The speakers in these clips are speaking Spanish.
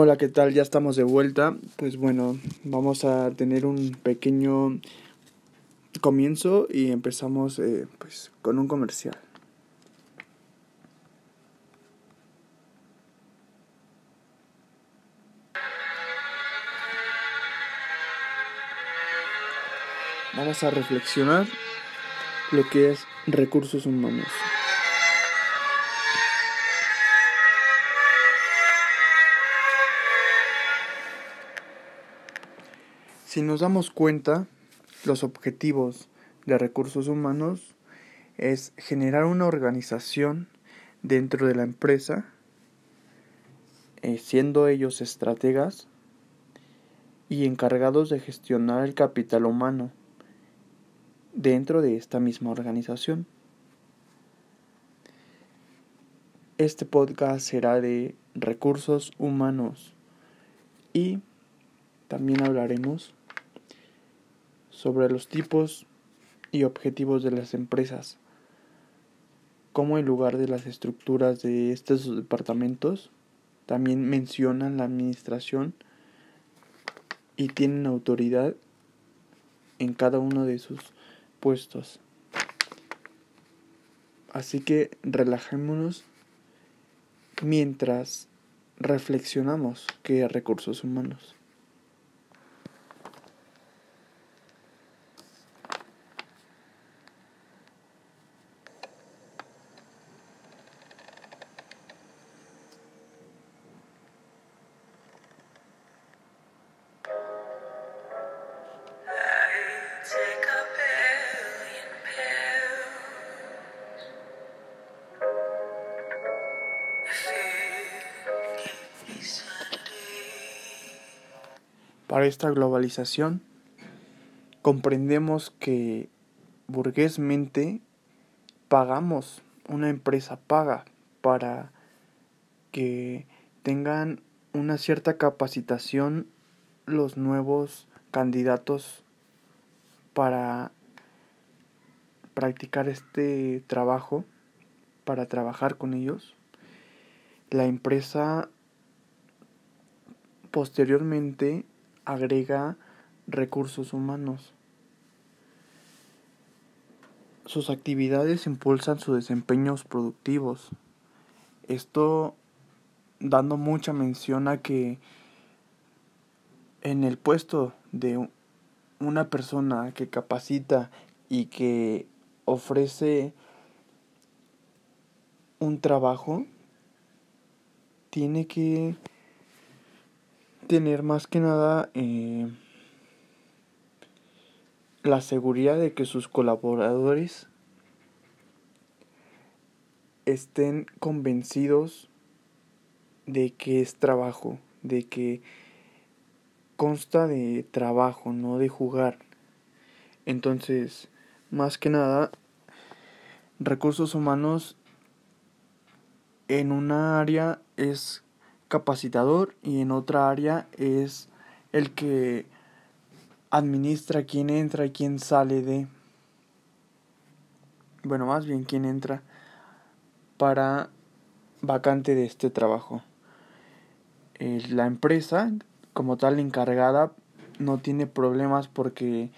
Hola, ¿qué tal? Ya estamos de vuelta. Pues bueno, vamos a tener un pequeño comienzo y empezamos eh, pues con un comercial. Vamos a reflexionar lo que es recursos humanos. Si nos damos cuenta, los objetivos de recursos humanos es generar una organización dentro de la empresa, eh, siendo ellos estrategas y encargados de gestionar el capital humano dentro de esta misma organización. Este podcast será de recursos humanos y también hablaremos sobre los tipos y objetivos de las empresas, como en lugar de las estructuras de estos departamentos, también mencionan la administración y tienen autoridad en cada uno de sus puestos. Así que relajémonos mientras reflexionamos qué recursos humanos. Para esta globalización, comprendemos que burguesmente pagamos, una empresa paga para que tengan una cierta capacitación los nuevos candidatos para practicar este trabajo, para trabajar con ellos. La empresa posteriormente agrega recursos humanos. Sus actividades impulsan sus desempeños productivos. Esto dando mucha mención a que en el puesto de una persona que capacita y que ofrece un trabajo, tiene que tener más que nada eh, la seguridad de que sus colaboradores estén convencidos de que es trabajo, de que consta de trabajo, no de jugar. Entonces, más que nada, recursos humanos en una área es capacitador y en otra área es el que administra quién entra y quién sale de. Bueno más bien quién entra para vacante de este trabajo. Eh, la empresa como tal encargada no tiene problemas porque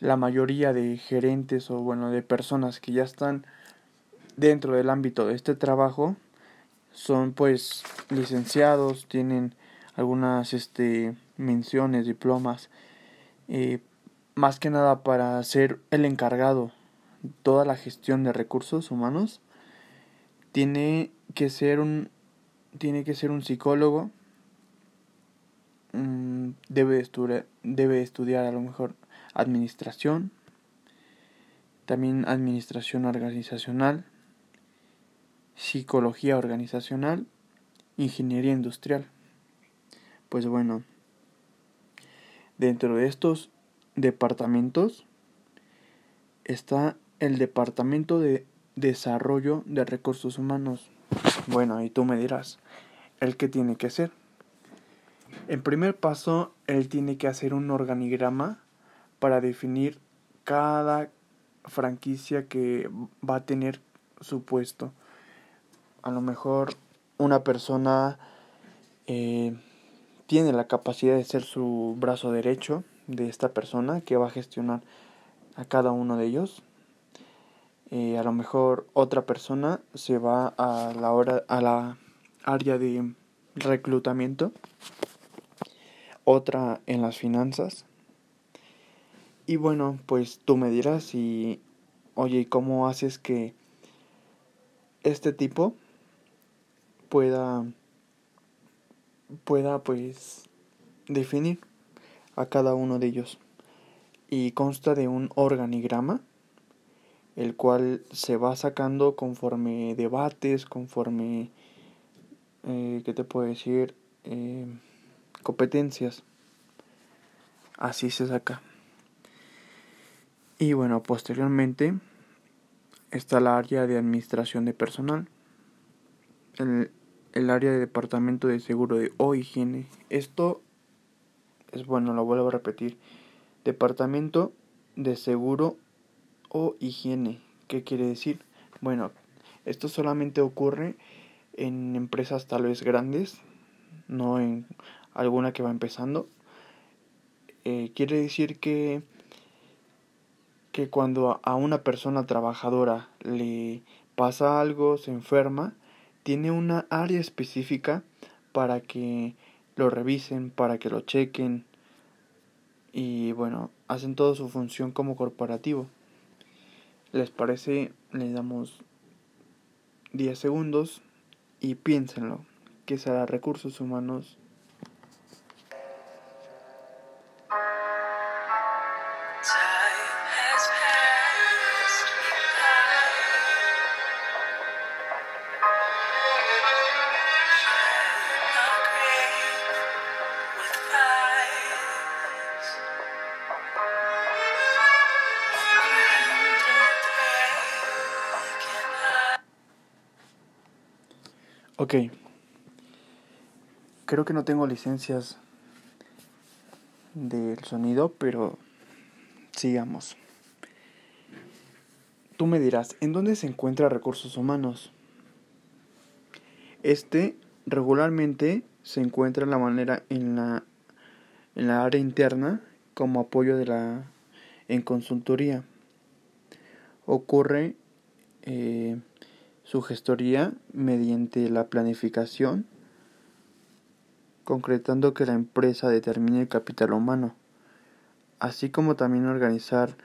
la mayoría de gerentes o bueno de personas que ya están dentro del ámbito de este trabajo son pues licenciados, tienen algunas este, menciones, diplomas, eh, más que nada para ser el encargado toda la gestión de recursos humanos tiene que ser un tiene que ser un psicólogo mm, debe debe estudiar a lo mejor administración también administración organizacional psicología organizacional, ingeniería industrial. Pues bueno, dentro de estos departamentos está el departamento de desarrollo de recursos humanos. Bueno, y tú me dirás, ¿el qué tiene que hacer? En primer paso, él tiene que hacer un organigrama para definir cada franquicia que va a tener su puesto a lo mejor una persona eh, tiene la capacidad de ser su brazo derecho de esta persona que va a gestionar a cada uno de ellos. Eh, a lo mejor otra persona se va a la hora a la área de reclutamiento, otra en las finanzas. Y bueno, pues tú me dirás y oye, ¿cómo haces que este tipo pueda pueda pues definir a cada uno de ellos. Y consta de un organigrama el cual se va sacando conforme debates conforme eh, qué te puedo decir eh, competencias. Así se saca. Y bueno posteriormente está la área de administración de personal el, el área de departamento de seguro de, o higiene. Esto es bueno, lo vuelvo a repetir. Departamento de seguro o higiene. ¿Qué quiere decir? Bueno, esto solamente ocurre en empresas tal vez grandes, no en alguna que va empezando. Eh, quiere decir que, que cuando a una persona trabajadora le pasa algo, se enferma, tiene una área específica para que lo revisen, para que lo chequen y bueno, hacen toda su función como corporativo. ¿Les parece? Les damos 10 segundos y piénsenlo. ¿Qué será recursos humanos Ok. Creo que no tengo licencias del sonido, pero sigamos. Tú me dirás, ¿en dónde se encuentra recursos humanos? Este regularmente se encuentra en la manera en la en la área interna como apoyo de la en consultoría. Ocurre eh, su gestoría mediante la planificación, concretando que la empresa determine el capital humano, así como también organizar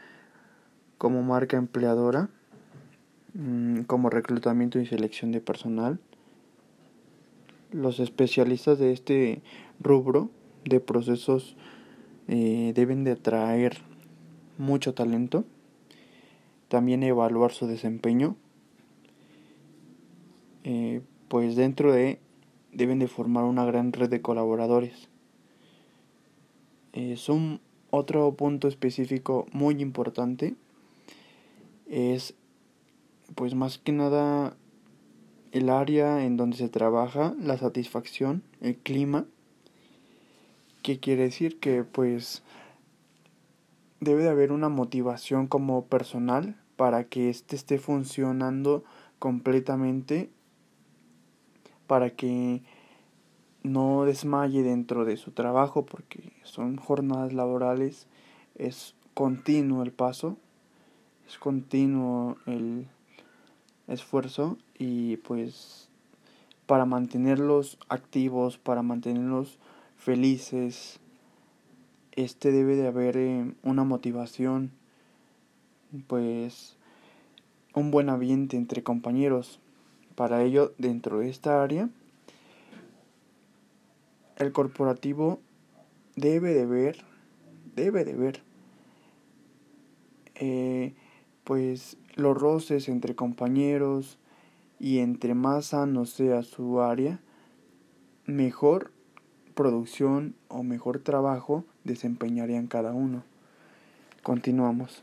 como marca empleadora, mm, como reclutamiento y selección de personal. Los especialistas de este rubro de procesos eh, deben de atraer mucho talento, también evaluar su desempeño eh, pues dentro de deben de formar una gran red de colaboradores. Es un otro punto específico muy importante es pues más que nada el área en donde se trabaja, la satisfacción, el clima, que quiere decir que pues debe de haber una motivación como personal para que éste esté funcionando completamente para que no desmaye dentro de su trabajo porque son jornadas laborales, es continuo el paso, es continuo el esfuerzo y pues para mantenerlos activos, para mantenerlos felices, este debe de haber eh, una motivación, pues un buen ambiente entre compañeros. Para ello, dentro de esta área, el corporativo debe de ver, debe de ver, eh, pues los roces entre compañeros y entre más sano sea su área, mejor producción o mejor trabajo desempeñarían cada uno. Continuamos.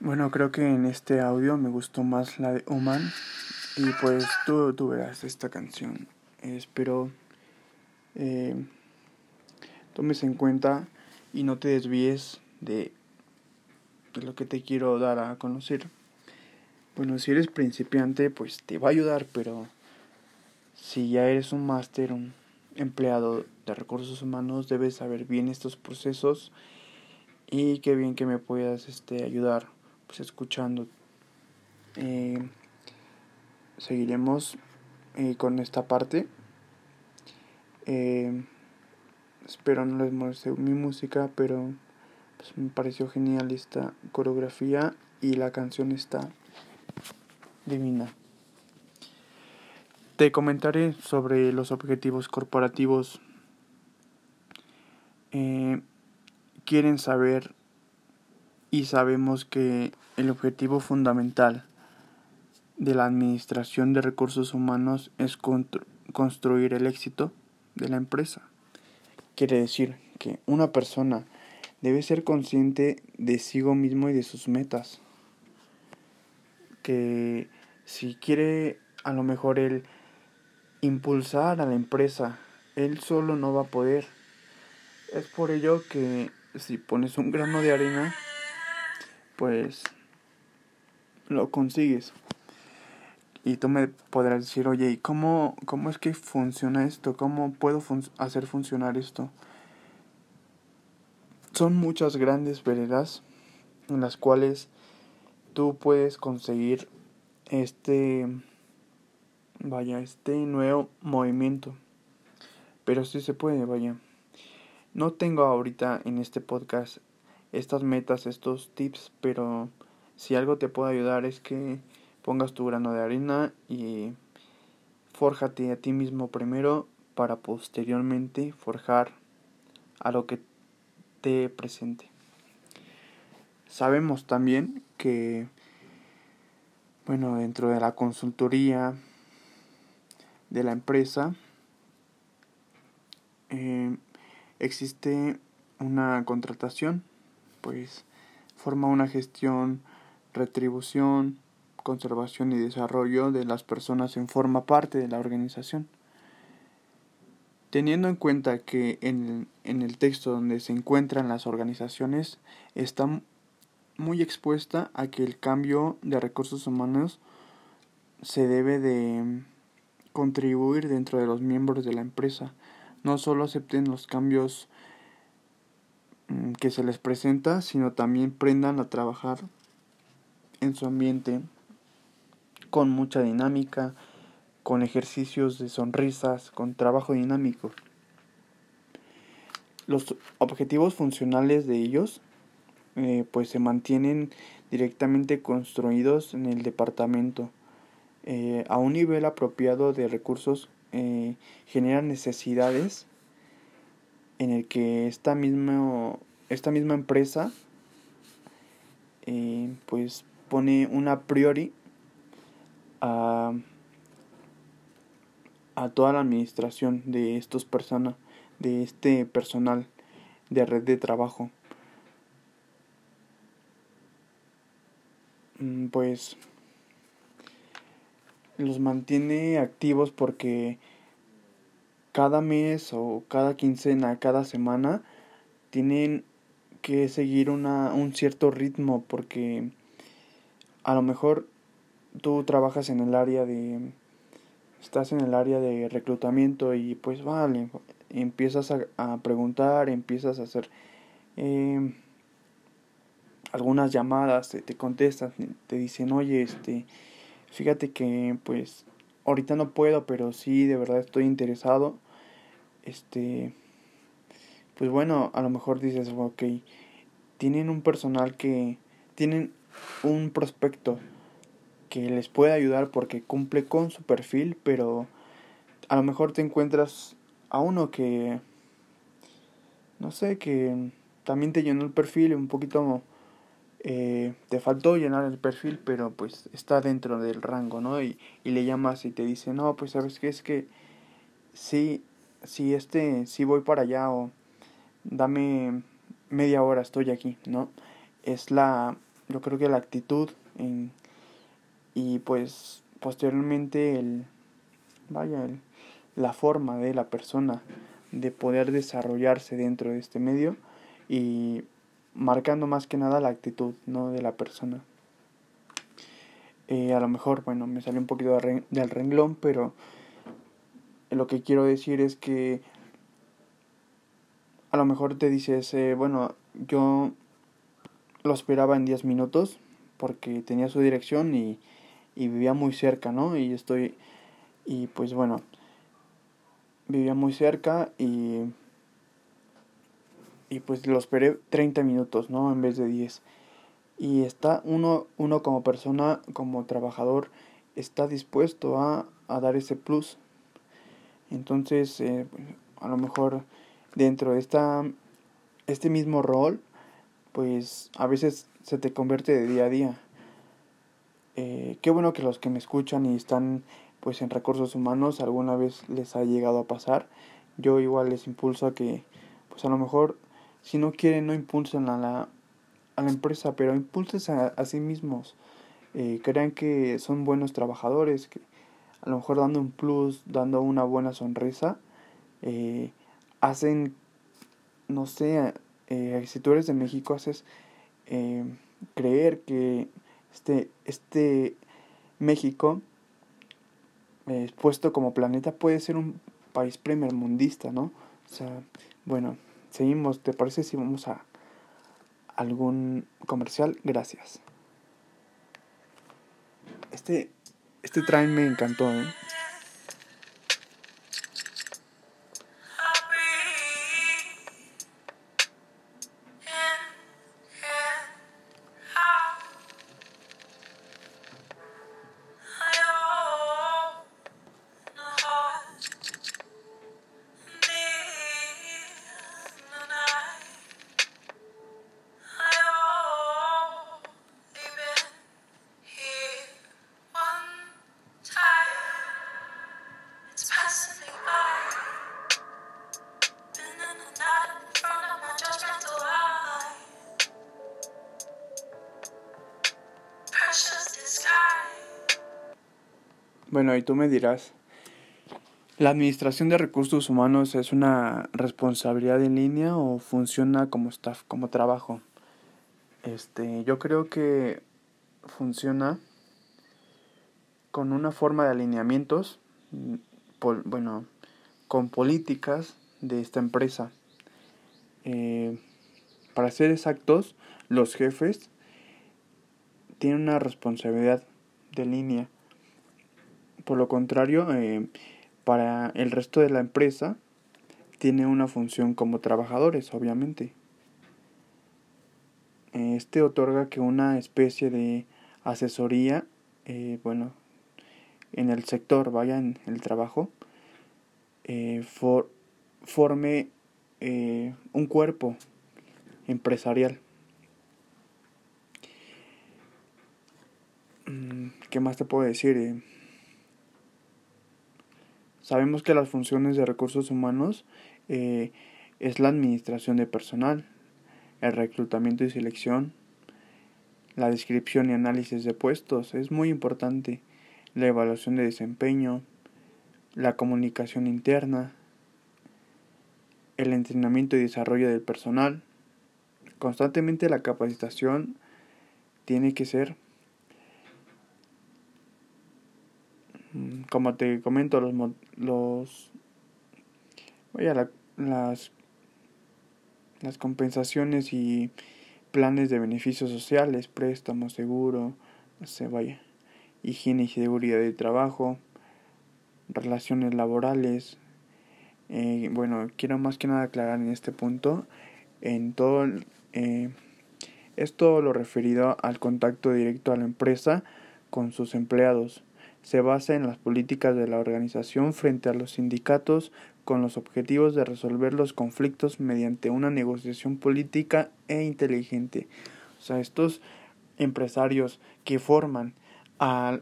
Bueno, creo que en este audio me gustó más la de Oman. Y pues tú, tú verás esta canción. Espero eh, tomes en cuenta y no te desvíes de lo que te quiero dar a conocer. Bueno, si eres principiante, pues te va a ayudar, pero si ya eres un máster, un empleado de recursos humanos, debes saber bien estos procesos y qué bien que me puedas este, ayudar pues escuchando. Eh, seguiremos eh, con esta parte. Eh, espero no les moleste mi música, pero pues, me pareció genial esta coreografía y la canción está divina. Te comentaré sobre los objetivos corporativos. Eh, quieren saber y sabemos que el objetivo fundamental de la Administración de Recursos Humanos es construir el éxito de la empresa. Quiere decir que una persona debe ser consciente de sí mismo y de sus metas que si quiere a lo mejor él impulsar a la empresa, él solo no va a poder. Es por ello que si pones un grano de arena, pues lo consigues. Y tú me podrás decir, oye, ¿y cómo, cómo es que funciona esto? ¿Cómo puedo hacer funcionar esto? Son muchas grandes veredas en las cuales tú puedes conseguir este vaya este nuevo movimiento. Pero sí se puede vaya. No tengo ahorita en este podcast estas metas estos tips pero si algo te puede ayudar es que pongas tu grano de arena y fórjate a ti mismo primero para posteriormente forjar a lo que te presente. Sabemos también que, bueno, dentro de la consultoría de la empresa, eh, existe una contratación, pues forma una gestión, retribución, conservación y desarrollo de las personas en forma parte de la organización. Teniendo en cuenta que en, en el texto donde se encuentran las organizaciones están muy expuesta a que el cambio de recursos humanos se debe de contribuir dentro de los miembros de la empresa. No solo acepten los cambios mm, que se les presenta, sino también prendan a trabajar en su ambiente con mucha dinámica, con ejercicios de sonrisas, con trabajo dinámico. Los objetivos funcionales de ellos eh, pues se mantienen directamente construidos en el departamento. Eh, a un nivel apropiado de recursos eh, generan necesidades en el que esta misma, esta misma empresa pues pone una priori a, a toda la administración de estos personas de este personal de red de trabajo. Mm, pues los mantiene activos porque cada mes o cada quincena, cada semana tienen que seguir una, un cierto ritmo porque a lo mejor tú trabajas en el área de estás en el área de reclutamiento y pues vale empiezas a, preguntar empiezas a hacer eh, algunas llamadas te, te contestan, te dicen, oye, este, fíjate que pues ahorita no puedo, pero sí, de verdad estoy interesado. Este, pues bueno, a lo mejor dices, ok, tienen un personal que, tienen un prospecto que les puede ayudar porque cumple con su perfil, pero a lo mejor te encuentras a uno que, no sé, que también te llenó el perfil un poquito eh, te faltó llenar el perfil, pero pues está dentro del rango, ¿no? Y, y le llamas y te dice, no, pues sabes que es que sí, sí, este, sí voy para allá o dame media hora, estoy aquí, ¿no? Es la, yo creo que la actitud en, y pues posteriormente el vaya el, la forma de la persona de poder desarrollarse dentro de este medio y marcando más que nada la actitud no de la persona eh, a lo mejor bueno me salió un poquito del renglón pero lo que quiero decir es que a lo mejor te dices eh, bueno yo lo esperaba en 10 minutos porque tenía su dirección y, y vivía muy cerca, ¿no? Y estoy, y pues bueno, vivía muy cerca y, y pues lo esperé 30 minutos, ¿no? En vez de 10. Y está uno, uno como persona, como trabajador, está dispuesto a, a dar ese plus. Entonces, eh, a lo mejor dentro de esta, este mismo rol, pues a veces se te convierte de día a día. Eh, qué bueno que los que me escuchan y están pues en recursos humanos alguna vez les ha llegado a pasar. Yo igual les impulso a que pues a lo mejor si no quieren no impulsen a la, a la empresa, pero impulsen a, sí mismos. Eh, crean que son buenos trabajadores, que a lo mejor dando un plus, dando una buena sonrisa, eh, hacen, no sé, eh, si tú eres de México, haces eh, creer que este, este México, eh, puesto como planeta, puede ser un país primermundista, ¿no? O sea, bueno, seguimos, ¿te parece si vamos a algún comercial? Gracias. Este, este train me encantó, ¿eh? Bueno, y tú me dirás, ¿la administración de recursos humanos es una responsabilidad en línea o funciona como staff, como trabajo? Este, yo creo que funciona con una forma de alineamientos, bueno, con políticas de esta empresa. Eh, para ser exactos, los jefes tienen una responsabilidad de línea por lo contrario, eh, para el resto de la empresa tiene una función como trabajadores, obviamente. Este otorga que una especie de asesoría, eh, bueno, en el sector, vaya en el trabajo, eh, forme un cuerpo empresarial. Mm, ¿Qué más te puedo decir? Sabemos que las funciones de recursos humanos eh, es la administración de personal, el reclutamiento y selección, la descripción y análisis de puestos, es muy importante, la evaluación de desempeño, la comunicación interna, el entrenamiento y desarrollo del personal. Constantemente la capacitación tiene que ser Mm, como te comento, los, los vaya, las, las compensaciones y planes de beneficios sociales, préstamos, seguro, sé, vaya, higiene y seguridad de trabajo, relaciones laborales. Eh, bueno, quiero más que nada aclarar en este punto, en todo, eh, esto lo referido al contacto directo a la empresa con sus empleados se basa en las políticas de la organización frente a los sindicatos con los objetivos de resolver los conflictos mediante una negociación política e inteligente. O sea, estos empresarios que forman a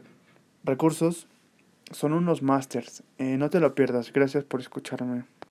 recursos son unos masters. Eh, no te lo pierdas. Gracias por escucharme.